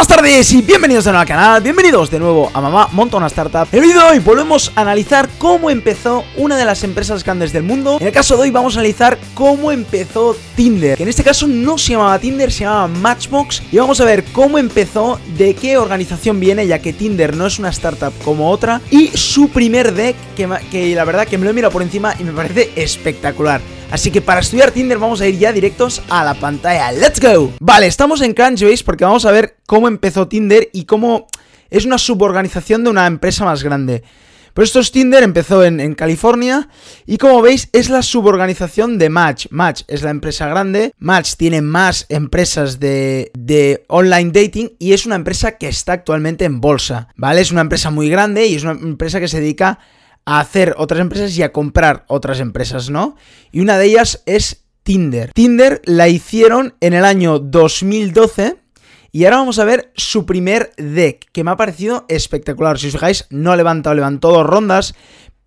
Buenas tardes y bienvenidos de nuevo al canal, bienvenidos de nuevo a Mamá Monta una Startup. En el vídeo de hoy volvemos a analizar cómo empezó una de las empresas grandes del mundo. En el caso de hoy vamos a analizar cómo empezó Tinder, que en este caso no se llamaba Tinder, se llamaba Matchbox. Y vamos a ver cómo empezó, de qué organización viene, ya que Tinder no es una startup como otra. Y su primer deck, que, que la verdad que me lo he mirado por encima y me parece espectacular. Así que para estudiar Tinder vamos a ir ya directos a la pantalla. ¡Let's go! Vale, estamos en Crunchbase porque vamos a ver cómo empezó Tinder y cómo es una suborganización de una empresa más grande. Pero esto es Tinder, empezó en, California y como veis es la suborganización de Match. Match es la empresa grande, Match tiene más empresas de, de, online dating y es una empresa que está actualmente en bolsa, ¿vale? Es una empresa muy grande y es una empresa que se dedica a hacer otras empresas y a comprar otras empresas, ¿no? Y una de ellas es Tinder. Tinder la hicieron en el año 2012 y ahora vamos a ver su primer deck, que me ha parecido espectacular. Si os fijáis, no ha levantado, levantó dos rondas,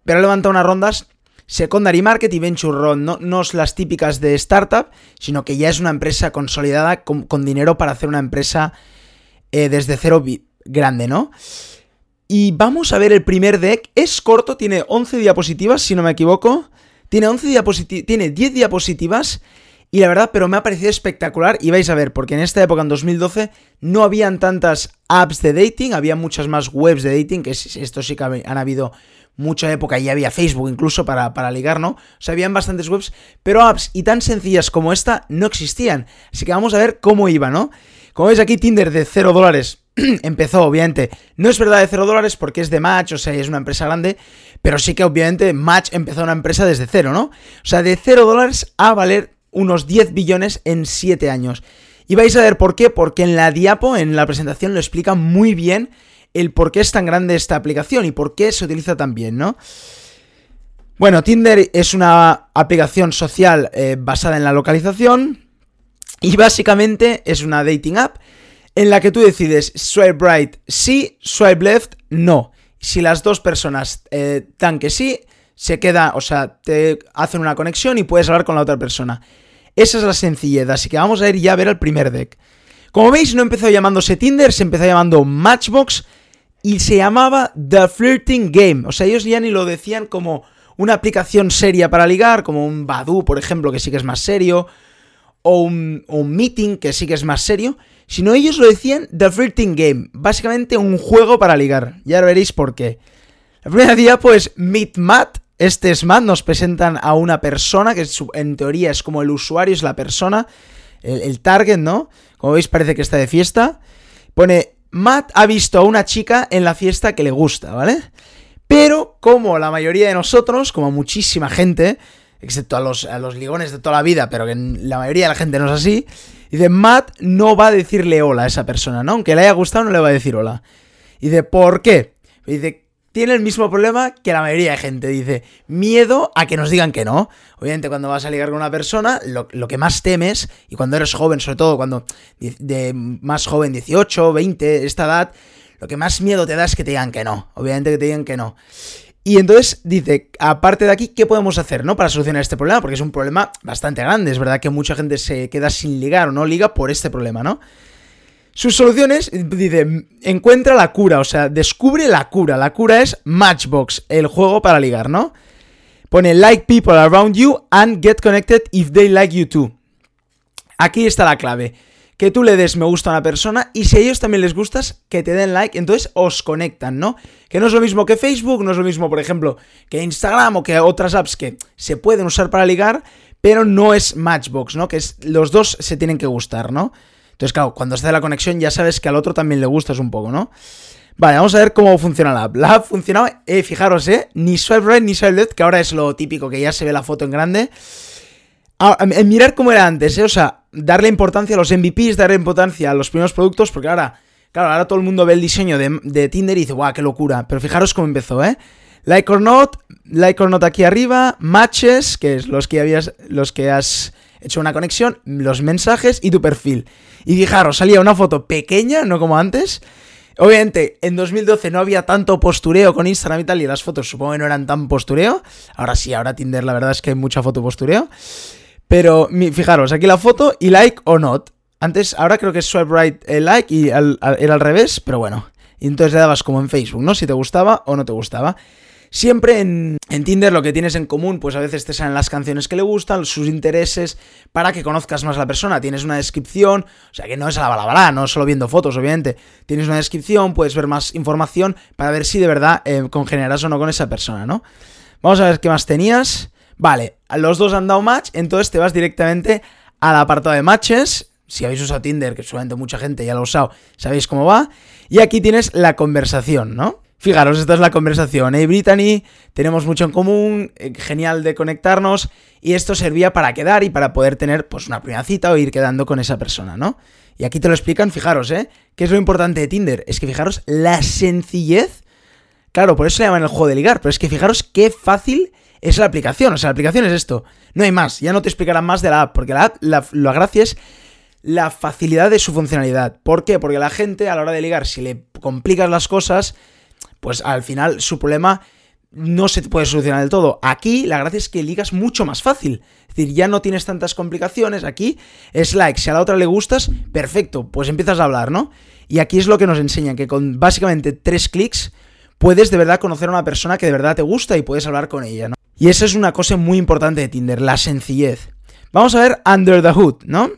pero ha levantado unas rondas Secondary Market y Venture Round, no, no es las típicas de startup, sino que ya es una empresa consolidada con, dinero para hacer una empresa eh, desde cero grande, ¿no? Y vamos a ver el primer deck. Es corto, tiene 11 diapositivas, si no me equivoco. Tiene 11 diapositivas, tiene 10 diapositivas. Y la verdad, pero me ha parecido espectacular. Y vais a ver, porque en esta época, en 2012, no habían tantas apps de dating, había muchas más webs de dating, que esto sí que han habido mucha época y había Facebook incluso para, para ligar, ¿no? O sea, habían bastantes webs, pero apps y tan sencillas como esta no existían. Así que vamos a ver cómo iba, ¿no? Como veis aquí, Tinder de 0 dólares empezó, obviamente. No es verdad de 0 dólares porque es de Match, o sea, es una empresa grande, pero sí que obviamente Match empezó una empresa desde cero, ¿no? O sea, de 0 dólares a valer unos 10 billones en 7 años. Y vais a ver por qué, porque en la diapo, en la presentación, lo explica muy bien el por qué es tan grande esta aplicación y por qué se utiliza tan bien, ¿no? Bueno, Tinder es una aplicación social eh, basada en la localización, y básicamente es una dating app en la que tú decides swipe right sí, swipe left no. Si las dos personas eh, dan que sí, se queda, o sea, te hacen una conexión y puedes hablar con la otra persona. Esa es la sencillez, así que vamos a ir ya a ver el primer deck. Como veis, no empezó llamándose Tinder, se empezó llamando Matchbox y se llamaba The Flirting Game. O sea, ellos ya ni lo decían como una aplicación seria para ligar, como un Badu, por ejemplo, que sí que es más serio, o un, meeting que sí que es más serio, sino ellos lo decían The Flirting Game, básicamente un juego para ligar. Ya veréis por qué. La primera día, pues, Meet Matt, este es Matt, nos presentan a una persona que en teoría es como el usuario, es la persona, el, el target, ¿no? Como veis, parece que está de fiesta. Pone, Matt ha visto a una chica en la fiesta que le gusta, ¿vale? Pero como la mayoría de nosotros, como muchísima gente, excepto a los, a los ligones de toda la vida, pero que la mayoría de la gente no es así. Dice, Matt no va a decirle hola a esa persona, ¿no? Aunque le haya gustado, no le va a decir hola. Y dice, ¿por qué? dice, tiene el mismo problema que la mayoría de gente. Dice, miedo a que nos digan que no. Obviamente, cuando vas a ligar con una persona, lo, que más temes, y cuando eres joven, sobre todo cuando de más joven, 18, 20, esta edad, lo que más miedo te da es que te digan que no. Obviamente que te digan que no. Y entonces dice, aparte de aquí, ¿qué podemos hacer, no? Para solucionar este problema, porque es un problema bastante grande. Es verdad que mucha gente se queda sin ligar o no liga por este problema, ¿no? Sus soluciones, dice, encuentra la cura, o sea, descubre la cura. La cura es Matchbox, el juego para ligar, ¿no? Pone like people around you and get connected if they like you too. Aquí está la clave que tú le des me gusta a una persona y si a ellos también les gustas, que te den like, entonces os conectan, ¿no? Que no es lo mismo que Facebook, no es lo mismo, por ejemplo, que Instagram o que otras apps que se pueden usar para ligar, pero no es Matchbox, ¿no? Que los dos se tienen que gustar, ¿no? Entonces, claro, cuando se da la conexión ya sabes que al otro también le gustas un poco, ¿no? Vale, vamos a ver cómo funciona la app. La app funcionaba, eh, fijaros, ¿eh? Ni swipe right ni swipe left, que ahora es lo típico, que ya se ve la foto en grande. Ah, mirar cómo era antes, ¿eh? O sea, darle importancia a los MVPs, darle importancia a los primeros productos, porque ahora, claro, ahora todo el mundo ve el diseño de, Tinder y dice, guau, qué locura. Pero fijaros cómo empezó, ¿eh? Like or not, like or not aquí arriba, matches, que es los que habías, los que has hecho una conexión, los mensajes y tu perfil. Y fijaros, salía una foto pequeña, no como antes. Obviamente, en 2012 no había tanto postureo con Instagram y tal, y las fotos supongo que no eran tan postureo. Ahora sí, ahora Tinder la verdad es que hay mucha foto postureo. Pero fijaros, aquí la foto y like o not. Antes, ahora creo que es swipe right el like y era al revés, pero bueno. Y entonces le dabas como en Facebook, ¿no? Si te gustaba o no te gustaba. Siempre en, Tinder lo que tienes en común, pues a veces te salen las canciones que le gustan, sus intereses, para que conozcas más a la persona. Tienes una descripción, o sea que no es a la balabala, no solo viendo fotos, obviamente. Tienes una descripción, puedes ver más información para ver si de verdad eh, congeneras o no con esa persona, ¿no? Vamos a ver qué más tenías. Vale, los dos han dado match, entonces te vas directamente al apartado de matches. Si habéis usado Tinder, que seguramente mucha gente ya lo ha usado, sabéis cómo va. Y aquí tienes la conversación, ¿no? Fijaros, esta es la conversación. Hey, Brittany, tenemos mucho en común, eh, genial de conectarnos. Y esto servía para quedar y para poder tener pues una primera cita o ir quedando con esa persona, ¿no? Y aquí te lo explican, fijaros, ¿eh? ¿Qué es lo importante de Tinder? Es que fijaros la sencillez. Claro, por eso se llaman el juego de ligar, pero es que fijaros qué fácil es la aplicación. O sea, la aplicación es esto. No hay más. Ya no te explicarán más de la app, porque la app, la, la gracia es la facilidad de su funcionalidad. ¿Por qué? Porque la gente a la hora de ligar, si le complicas las cosas, pues al final su problema no se puede solucionar del todo. Aquí la gracia es que ligas mucho más fácil. Es decir, ya no tienes tantas complicaciones. Aquí es like. Si a la otra le gustas, perfecto, pues empiezas a hablar, ¿no? Y aquí es lo que nos enseñan, que con básicamente tres clics puedes de verdad conocer a una persona que de verdad te gusta y puedes hablar con ella, ¿no? Y esa es una cosa muy importante de Tinder, la sencillez. Vamos a ver Under the Hood, ¿no?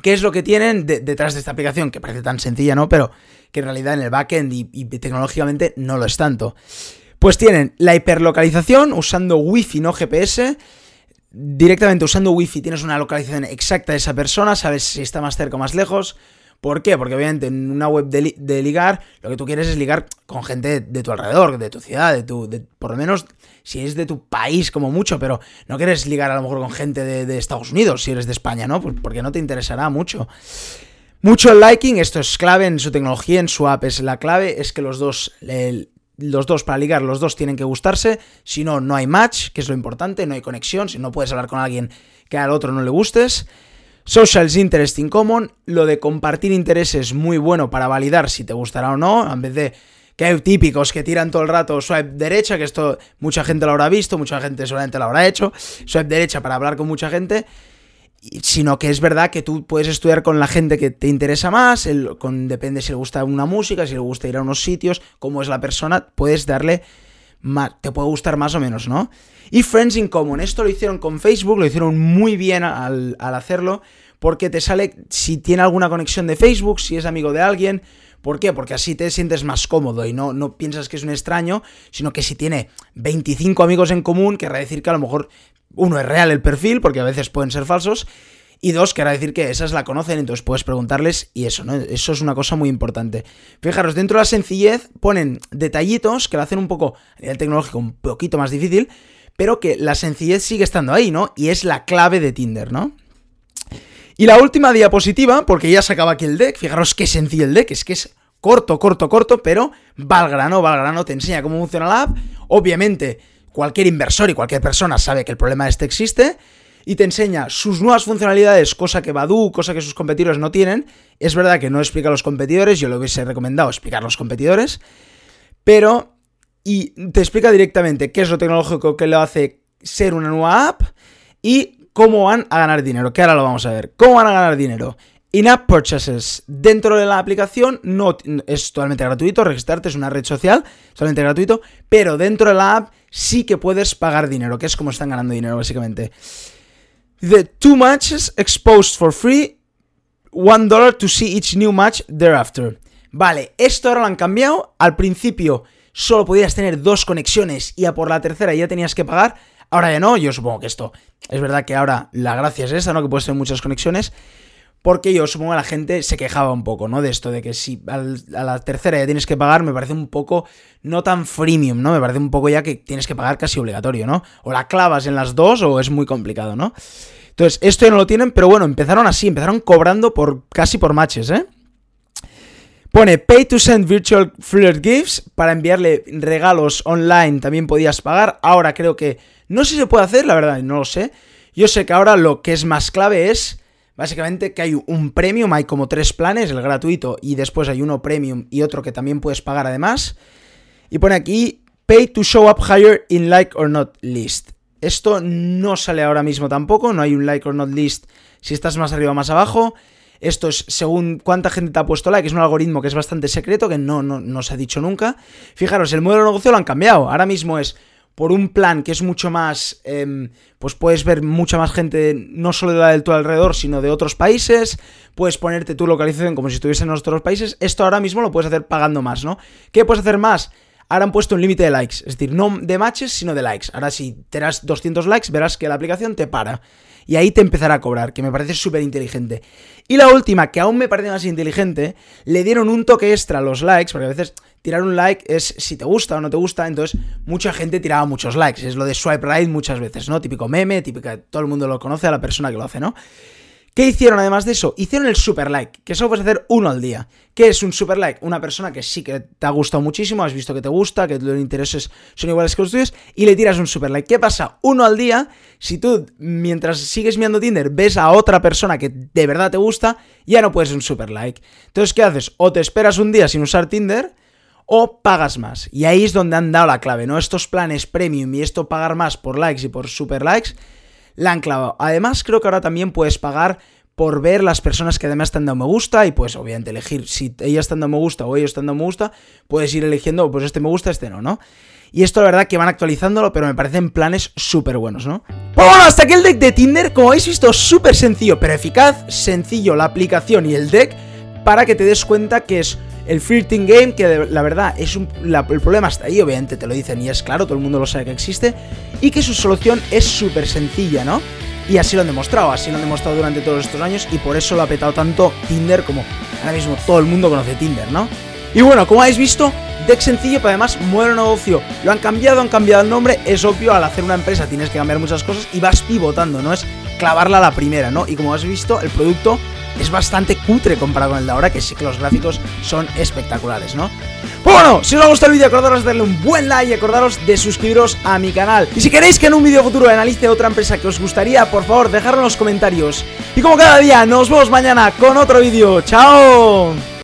¿Qué es lo que tienen detrás de esta aplicación? Que parece tan sencilla, ¿no? Pero que en realidad en el backend y, tecnológicamente no lo es tanto. Pues tienen la hiperlocalización usando Wi-Fi, no GPS. Directamente usando Wi-Fi tienes una localización exacta de esa persona, sabes si está más cerca o más lejos. ¿Por qué? Porque obviamente en una web de, ligar, lo que tú quieres es ligar con gente de, tu alrededor, de tu ciudad, de tu. por lo menos si es de tu país como mucho, pero no quieres ligar a lo mejor con gente de, Estados Unidos, si eres de España, ¿no? Porque no te interesará mucho. Mucho liking, esto es clave en su tecnología, en su app es la clave, es que los dos, los dos para ligar, los dos tienen que gustarse, si no, no hay match, que es lo importante, no hay conexión, si no puedes hablar con alguien que al otro no le gustes. Socials Interest in Common, lo de compartir intereses muy bueno para validar si te gustará o no, en vez de que hay típicos que tiran todo el rato swipe derecha, que esto mucha gente lo habrá visto, mucha gente solamente lo habrá hecho, swipe derecha para hablar con mucha gente, sino que es verdad que tú puedes estudiar con la gente que te interesa más, con, depende si le gusta una música, si le gusta ir a unos sitios, cómo es la persona, puedes darle te puede gustar más o menos, ¿no? Y Friends in Common, esto lo hicieron con Facebook, lo hicieron muy bien al, hacerlo, porque te sale si tiene alguna conexión de Facebook, si es amigo de alguien. ¿Por qué? Porque así te sientes más cómodo y no, no piensas que es un extraño, sino que si tiene 25 amigos en común, querrá decir que a lo mejor uno es real el perfil, porque a veces pueden ser falsos, y dos, querrá decir que esas la conocen, entonces puedes preguntarles y eso, ¿no? Eso es una cosa muy importante. Fijaros, dentro de la sencillez ponen detallitos que lo hacen un poco a nivel tecnológico un poquito más difícil, pero que la sencillez sigue estando ahí, ¿no? Y es la clave de Tinder, ¿no? Y la última diapositiva, porque ya se acaba aquí el deck, fijaros qué sencillo el deck, es que es corto, corto, corto, pero va al grano, va al grano, te enseña cómo funciona la app. Obviamente, cualquier inversor y cualquier persona sabe que el problema este existe y te enseña sus nuevas funcionalidades, cosa que Badu, cosa que sus competidores no tienen. Es verdad que no explica a los competidores, yo lo hubiese recomendado explicar a los competidores, pero y te explica directamente qué es lo tecnológico que lo hace ser una nueva app y cómo van a ganar dinero, que ahora lo vamos a ver. ¿Cómo van a ganar dinero? In-app purchases. Dentro de la aplicación no es totalmente gratuito, registrarte es una red social, totalmente gratuito, pero dentro de la app sí que puedes pagar dinero, que es como están ganando dinero básicamente. The two matches exposed for free, one dollar to see each new match thereafter. Vale, esto ahora lo han cambiado. Al principio solo podías tener dos conexiones y a por la tercera ya tenías que pagar. Ahora ya no, yo supongo que esto es verdad que ahora la gracia es esa, ¿no? Que puedes tener muchas conexiones. Porque yo supongo que la gente se quejaba un poco, ¿no? De esto, de que si a la tercera ya tienes que pagar, me parece un poco no tan freemium, ¿no? Me parece un poco ya que tienes que pagar casi obligatorio, ¿no? O la clavas en las dos o es muy complicado, ¿no? Entonces, esto ya no lo tienen, pero bueno, empezaron así, empezaron cobrando por casi por matches, ¿eh? Pone Pay to send virtual flirt gifts. Para enviarle regalos online también podías pagar. Ahora creo que. No sé si se puede hacer, la verdad, no lo sé. Yo sé que ahora lo que es más clave es. Básicamente que hay un premium, hay como tres planes, el gratuito y después hay uno premium y otro que también puedes pagar además. Y pone aquí Pay to show up higher in like or not list. Esto no sale ahora mismo tampoco, no hay un like or not list si estás más arriba o más abajo. esto es según cuánta gente te ha puesto like, es un algoritmo que es bastante secreto, que no, no, no se ha dicho nunca. Fijaros, el modelo de negocio lo han cambiado. Ahora mismo es por un plan que es mucho más, em, pues puedes ver mucha más gente, no solo de la del tu alrededor, sino de otros países, puedes ponerte tu localización como si estuviese en otros países, esto ahora mismo lo puedes hacer pagando más, ¿no? ¿Qué puedes hacer más? Ahora han puesto un límite de likes, es decir, no de matches, sino de likes. Ahora si te das 200 likes, verás que la aplicación te para y ahí te empezará a cobrar, que me parece súper inteligente. Y la última, que aún me parece más inteligente, le dieron un toque extra a los likes, porque a veces tirar un like es si te gusta o no te gusta, entonces mucha gente tiraba muchos likes, es lo de swipe right muchas veces, ¿no? Típico meme, típica, todo el mundo lo conoce a la persona que lo hace, ¿no? ¿Qué hicieron además de eso? Hicieron el super like, que solo puedes hacer uno al día. ¿Qué es un super like? Una persona que sí que te ha gustado muchísimo, has visto que te gusta, que los intereses son iguales que los tuyos, y le tiras un super like. ¿Qué pasa? Uno al día, si tú mientras sigues mirando Tinder ves a otra persona que de verdad te gusta, ya no puedes un super like. Entonces, ¿qué haces? O te esperas un día sin usar Tinder, o pagas más. Y ahí es donde han dado la clave, ¿no? Estos planes premium y esto pagar más por likes y por super likes la han clavado. Además, creo que ahora también puedes pagar por ver las personas que además están dando me gusta y pues obviamente elegir si ellas están dando me gusta o ellos están dando me gusta, puedes ir eligiendo pues este me gusta, este no, ¿no? Y esto la verdad que van actualizándolo, pero me parecen planes súper buenos, ¿no? Pues hasta aquí el deck de Tinder, como habéis visto, súper sencillo, pero eficaz, sencillo la aplicación y el deck para que te des cuenta que es el Flirting Game, que la verdad es un, el problema está ahí, obviamente te lo dicen y es claro, todo el mundo lo sabe que existe, y que su solución es súper sencilla, ¿no? Y así lo han demostrado, así lo han demostrado durante todos estos años y por eso lo ha petado tanto Tinder como ahora mismo todo el mundo conoce Tinder, ¿no? Y bueno, como habéis visto, deck sencillo, pero además modelo negocio. Lo han cambiado, han cambiado el nombre. Es obvio, al hacer una empresa tienes que cambiar muchas cosas y vas pivotando, no es clavarla a la primera, ¿no? Y como has visto, el producto es bastante cutre comparado con el de ahora, que sí que los gráficos son espectaculares, ¿no? Pues bueno, si os ha gustado el vídeo, acordaros de darle un buen like y acordaros de suscribiros a mi canal. Y si queréis que en un vídeo futuro analice otra empresa que os gustaría, por favor, dejadlo en los comentarios. Y como cada día, nos vemos mañana con otro vídeo. ¡Chao!